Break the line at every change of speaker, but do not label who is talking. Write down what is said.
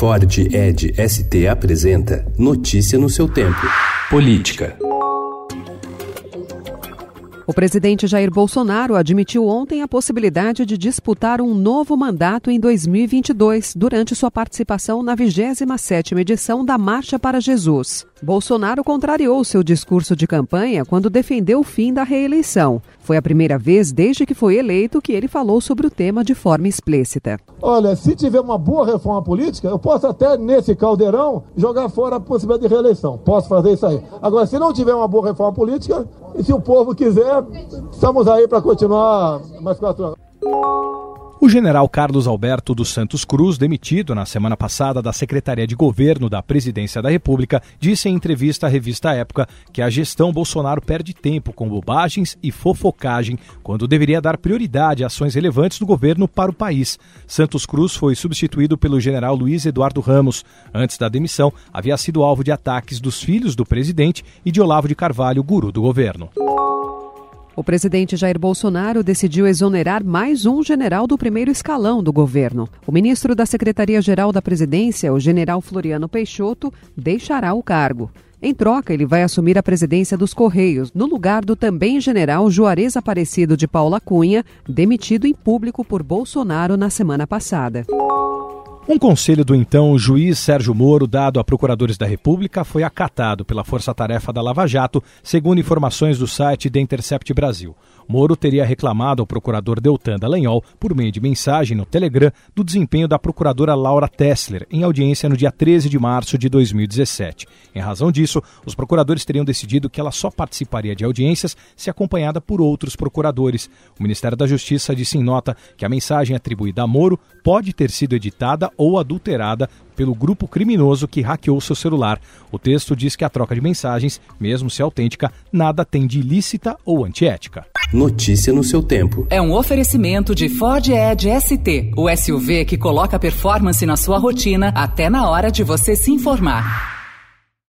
Ford Ed ST apresenta Notícia no seu tempo. Política.
O presidente Jair Bolsonaro admitiu ontem a possibilidade de disputar um novo mandato em 2022, durante sua participação na 27ª edição da Marcha para Jesus. Bolsonaro contrariou seu discurso de campanha quando defendeu o fim da reeleição. Foi a primeira vez desde que foi eleito que ele falou sobre o tema de forma explícita.
Olha, se tiver uma boa reforma política, eu posso até nesse caldeirão jogar fora a possibilidade de reeleição. Posso fazer isso aí. Agora, se não tiver uma boa reforma política, e se o povo quiser, estamos aí para continuar mais quatro anos.
O general Carlos Alberto dos Santos Cruz, demitido na semana passada da Secretaria de Governo da Presidência da República, disse em entrevista à revista Época que a gestão Bolsonaro perde tempo com bobagens e fofocagem, quando deveria dar prioridade a ações relevantes do governo para o país. Santos Cruz foi substituído pelo general Luiz Eduardo Ramos. Antes da demissão, havia sido alvo de ataques dos filhos do presidente e de Olavo de Carvalho, guru do governo.
O presidente Jair Bolsonaro decidiu exonerar mais um general do primeiro escalão do governo. O ministro da Secretaria-Geral da Presidência, o general Floriano Peixoto, deixará o cargo. Em troca, ele vai assumir a presidência dos Correios, no lugar do também general Juarez Aparecido de Paula Cunha, demitido em público por Bolsonaro na semana passada.
Um conselho do então juiz Sérgio Moro, dado a procuradores da República, foi acatado pela Força Tarefa da Lava Jato, segundo informações do site The Intercept Brasil. Moro teria reclamado ao procurador Deltan Dallagnol, por meio de mensagem no Telegram, do desempenho da procuradora Laura Tessler, em audiência no dia 13 de março de 2017. Em razão disso, os procuradores teriam decidido que ela só participaria de audiências se acompanhada por outros procuradores. O Ministério da Justiça disse em nota que a mensagem atribuída a Moro pode ter sido editada ou adulterada pelo grupo criminoso que hackeou seu celular. O texto diz que a troca de mensagens, mesmo se autêntica, nada tem de ilícita ou antiética.
Notícia no seu tempo.
É um oferecimento de Ford Edge ST, o SUV que coloca performance na sua rotina até na hora de você se informar.